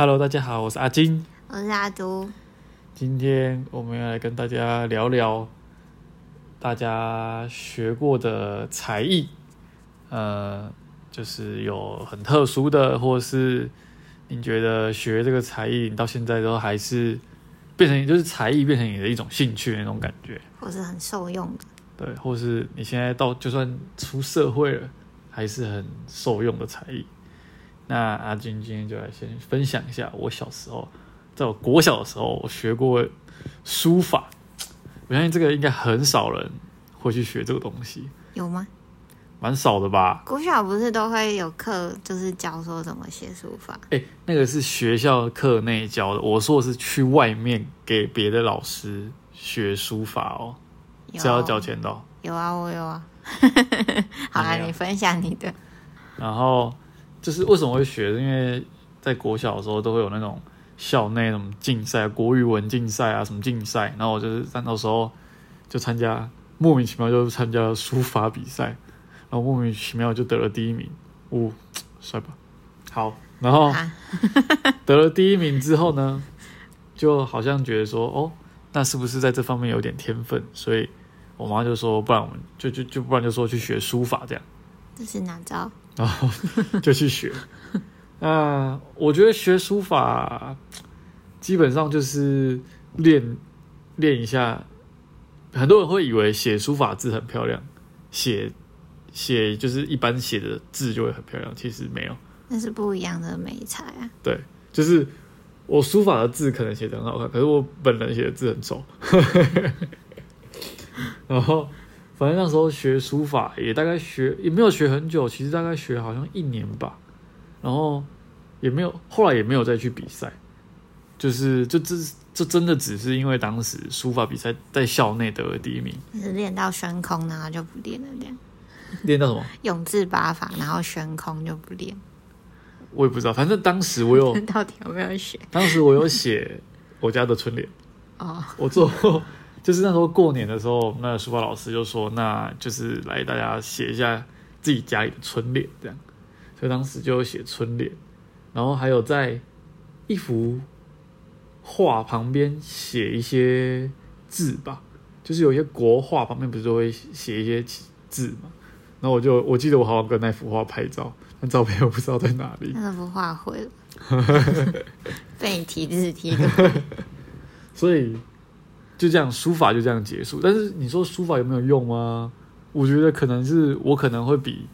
Hello，大家好，我是阿金。我是阿都，今天我们要来跟大家聊聊大家学过的才艺，呃，就是有很特殊的，或是你觉得学这个才艺，你到现在都还是变成就是才艺变成你的一种兴趣的那种感觉，或是很受用的。对，或是你现在到就算出社会了，还是很受用的才艺。那阿金今天就来先分享一下我小时候，在我国小的时候，我学过书法。我相信这个应该很少人会去学这个东西，有吗？蛮少的吧？国小不是都会有课，就是教说怎么写书法？哎、那个是学校课内教的，我说的是去外面给别的老师学书法哦，有是要交钱的、哦。有啊，我有啊。好啦，没有你分享你的。然后就是为什么会学？因为在国小的时候都会有那种校内什么竞赛，国语文竞赛啊，什么竞赛。然后我就是在那时候就参加，莫名其妙就参加了书法比赛，然后莫名其妙就得了第一名，呜、帅吧？好，然后啊，得了第一名之后呢，就好像觉得说，哦，那是不是在这方面有点天分？所以我妈就说，不然我们就就就不然就说去学书法这样。这是哪招？然后就去学。那我觉得学书法基本上就是练练一下。很多人会以为写书法字很漂亮，写写就是一般写的字就会很漂亮，其实没有。那是不一样的美差啊。对，就是我书法的字可能写的很好看，可是我本人写的字很丑。然后，反正那时候学书法也大概学也没有学很久，其实大概学好像一年吧。然后也没有，后来也没有再去比赛，就是就这这真的只是因为当时书法比赛在校内得了第一名，就是练到悬空，然后就不练了，这样。练到什么永字八法，然后悬空就不练。我也不知道，反正当时我有 到底有没有学？当时我有写我家的春联。哦，我做就是那时候过年的时候，那个书法老师就说，那就是来大家写一下自己家里的春联，这样，所以当时就写春联，然后还有在一幅画旁边写一些字吧，就是有一些国画旁边不是都会写一些字嘛，然后我就我记得我好像跟那幅画拍照，但照片我不知道在哪里，那幅画毁了，被你提字 提的。所以就这样，书法就这样结束。但是你说书法有没有用吗？我觉得可能是我可能会比，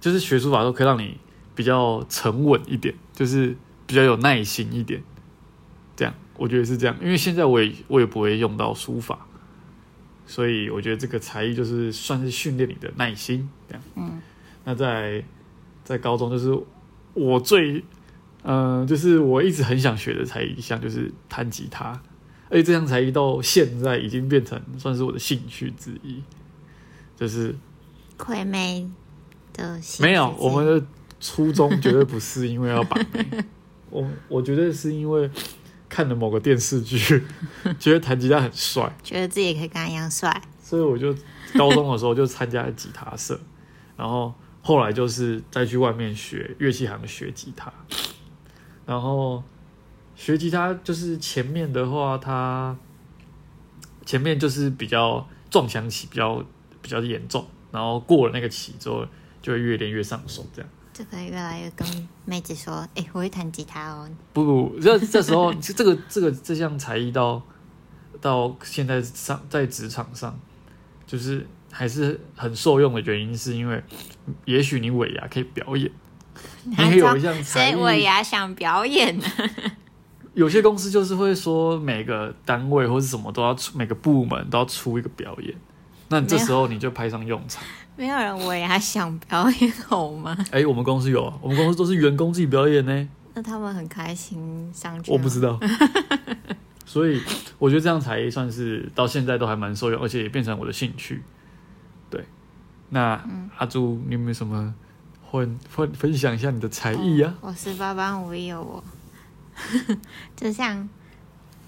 就是学书法都可以让你比较沉稳一点，就是比较有耐心一点。这样，我觉得是这样。因为现在我也我也不会用到书法，所以我觉得这个才艺就是算是训练你的耐心。这样，嗯，那在在高中就是我最嗯、就是我一直很想学的才艺一项就是弹吉他，而且这项才艺到现在已经变成算是我的兴趣之一。就是魁妹的喜没有我们的初衷绝对不是因为要把妹，我我觉得是因为看了某个电视剧，觉得弹吉他很帅，觉得自己可以跟他一样帅。所以我就高中的时候就参加了吉他社，然后后来就是再去外面学乐器行学吉他，然后学吉他就是前面的话，它前面就是比较撞墙期比较比较严重，然后过了那个期之后，就会越练越上手这样。就可以越来越跟妹子说：“哎、我会弹吉他哦。不不，这这时候这个这个这项才艺到到现在上在职场上，就是还是很受用的原因，是因为也许你尾牙可以表演，” 你可以有一项才谁艺。尾牙想表演呢？有些公司就是会说每个单位或是什么都要出，每个部门都要出一个表演，那你这时候你就派上用场。没有人我也想表演好吗？哎、我们公司有啊，我们公司都是员工自己表演呢。那他们很开心上去。我不知。道。所以我觉得这样才艺算是到现在都还蛮受用，而且也变成我的兴趣。对，那、阿朱，你有没有什么分分分享一下你的才艺啊？我是八班五一有我，就像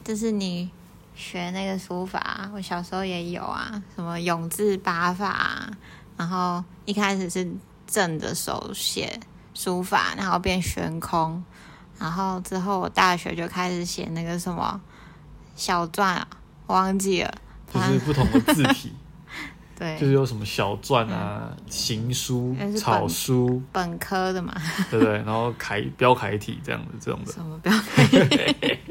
就是你学那个书法，我小时候也有啊，什么永字八法啊，然后一开始是正着手写书法，然后变悬空，然后之后我大学就开始写那个什么小篆啊，我忘记了，就是不同的字体，对，就是有什么小篆啊、行书草书，本科的嘛，对不对？然后楷标楷体这样子这种的，什么不要看，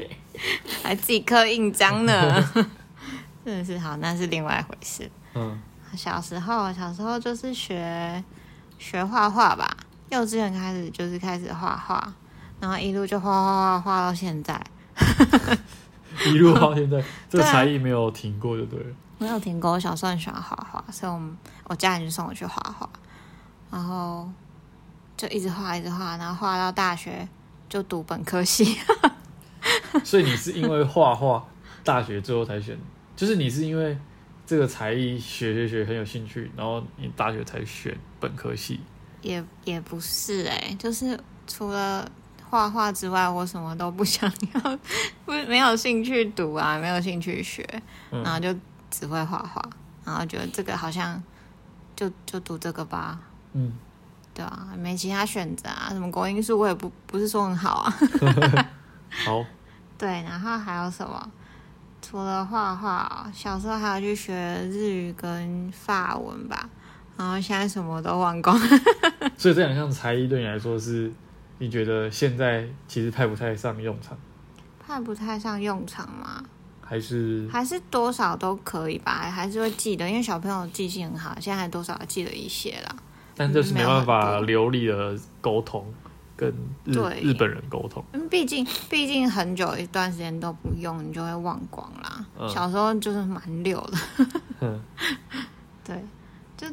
还自己刻印章呢，真的是好，那是另外一回事。嗯，小时候，小时候就是学学画画吧，幼稚园开始就是开始画画，然后一路就画画画画到现在，一路到现在，这个才艺没有停过，就对了。没有停过。我小时候很喜欢画画，所以我们我家人就送我去画画，然后就一直画一直画，然后画到大学就读本科系。所以你是因为画画，大学最后才选，就是你是因为这个才艺学学学很有兴趣，然后你大学才选本科系。也也不是哎、就是除了画画之外，我什么都不想要，不没有兴趣读啊，没有兴趣学，嗯然后就只会画画，然后觉得这个好像就就读这个吧，嗯，对啊，没其他选择啊，什么国英数我也不不是说很好啊，好，对，然后还有什么？除了画画，小时候还要去学日语跟法文吧，然后现在什么都忘光。所以这两项才艺对你来说是，你觉得现在其实派不太上用场，派不太上用场嘛，还是还是多少都可以吧，还是会记得，因为小朋友记性很好，现在还多少记得一些啦。但就是没办法流利的沟通，跟日对日本人沟通。嗯，毕竟毕竟很久一段时间都不用，你就会忘光啦。嗯小时候就是蛮溜的，嗯，对，就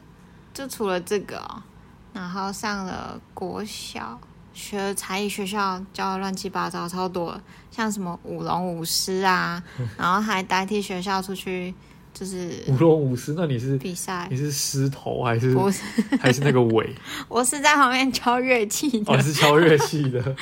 就除了这个哦，然后上了国小，学才艺学校教的乱七八糟，超多，像什么舞龙舞狮啊，然后还代替学校出去就是舞龙舞狮，那你是比赛。你。是狮头还是不是，还是那个尾？我是在旁边敲乐器的，哦，是敲乐器的。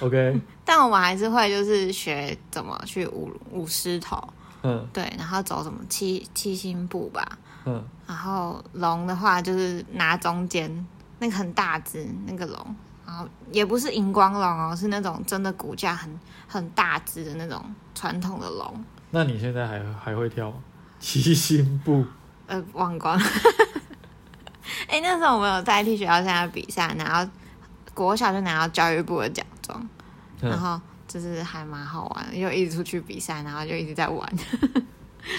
OK，但我们还是会就是学怎么去舞舞狮头，嗯。对，然后走什么七七星步吧，嗯，然后龙的话就是拿中间那个很大只那个龙，然后也不是荧光龙哦，是那种真的骨架很很大只的那种传统的龙，那你现在还还会跳吗？七星步，呃，忘光了。哎、那时候我们有代替学校参加比赛，然后国小就拿到教育部的奖状，然嗯，后就是还蛮好玩的，又一直出去比赛，然后就一直在玩。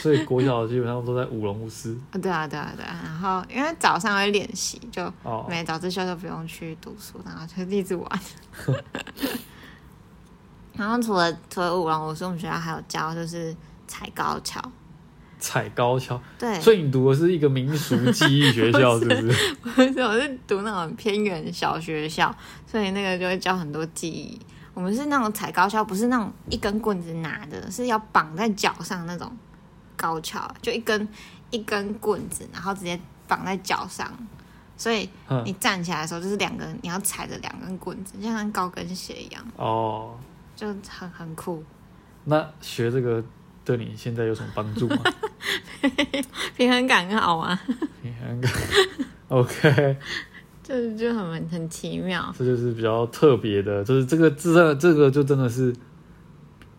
所以国小基本上都在舞龙舞狮。对啊，对啊，对啊。然后因为早上会练习，就哦，没早自修就不用去读书，然后就一直玩。然后除了除了舞龙舞狮，我们学校还有教就是踩高跷。踩高跷。对，所以你读的是一个民俗技艺学校，是不是？不是我是读那种偏远小学校，所以那个就会教很多技艺。我们是那种踩高跷，不是那种一根棍子拿的，是要绑在脚上那种高跷，就一根一根棍子，然后直接绑在脚上。所以你嗯，站起来的时候，就是两根，你要踩着两根棍子，就像高跟鞋一样，哦，就很很酷。那学这个对你现在有什么帮助吗？平衡感很好啊。平衡感 OK，就就很很奇妙。这就是比较特别的，就是这个这个这个就真的是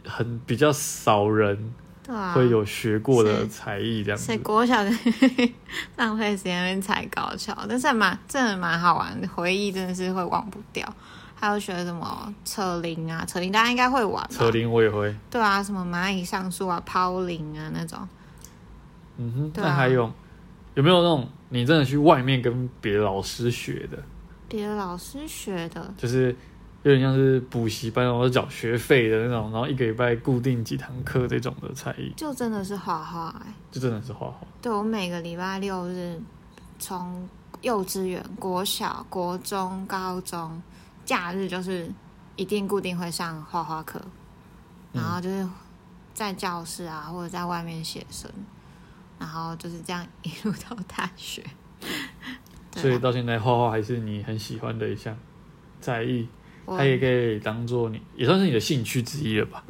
很比较少人对啊，会有学过的是才艺这样子。所以国小的浪费时间在踩高跷，但是还蛮真的蛮好玩的，回忆真的是会忘不掉。还有学什么扯铃啊，扯铃大家应该会玩吧？扯铃我也会，对啊，什么蚂蚁上树啊、抛铃啊那种。嗯哼。那还有有没有那种你真的去外面跟别的老师学的，别的老师学的，就是有点像是补习班，然后缴学费的那种，然后一个礼拜固定几堂课这种的才艺，就真的是画画哎。就真的是画画。对我每个礼拜六日，从幼稚园、国小、国中、高中，假日就是一定固定会上画画课，然后就是在教室啊，或者在外面写生，然后就是这样一路到大学。啊所以到现在画画还是你很喜欢的一项才艺，我它也可以当做你也算是你的兴趣之一了吧？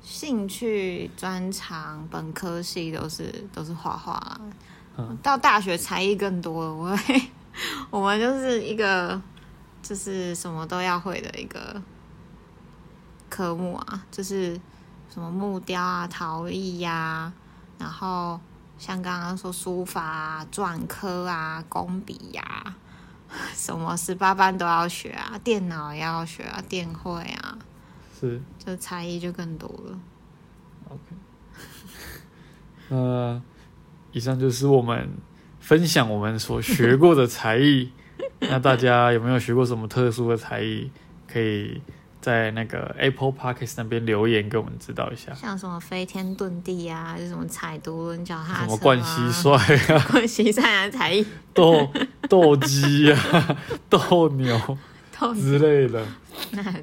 兴趣专长本科系都是都是画画到大学才艺更多了。我会，我们就是一个就是什么都要会的一个科目啊，就是什么木雕啊、陶艺呀、然后像刚刚说书法啊、篆刻啊、工笔呀、什么十八般都要学啊，电脑也要学啊，电绘啊，是就才艺就更多了。OK。那以上就是我们分享我们所学过的才艺。那大家有没有学过什么特殊的才艺？可以在那个 Apple Podcast 那边留言给我们知道一下。像什么飞天遁地啊，还是什么踩独轮脚踏车、啊，什么冠蟋蟀啊，冠蟋蟀啊，才艺斗斗鸡啊，斗牛都之类的，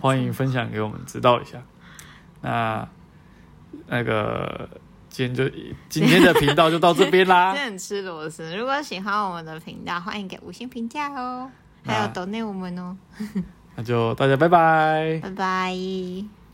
欢迎分享给我们知道一下。那那个今天就今天的频道就到这边啦真。的很吃螺丝。如果喜欢我们的频道，欢迎给五星评价哦，还有那抖内我们哦，那就大家拜拜。拜拜。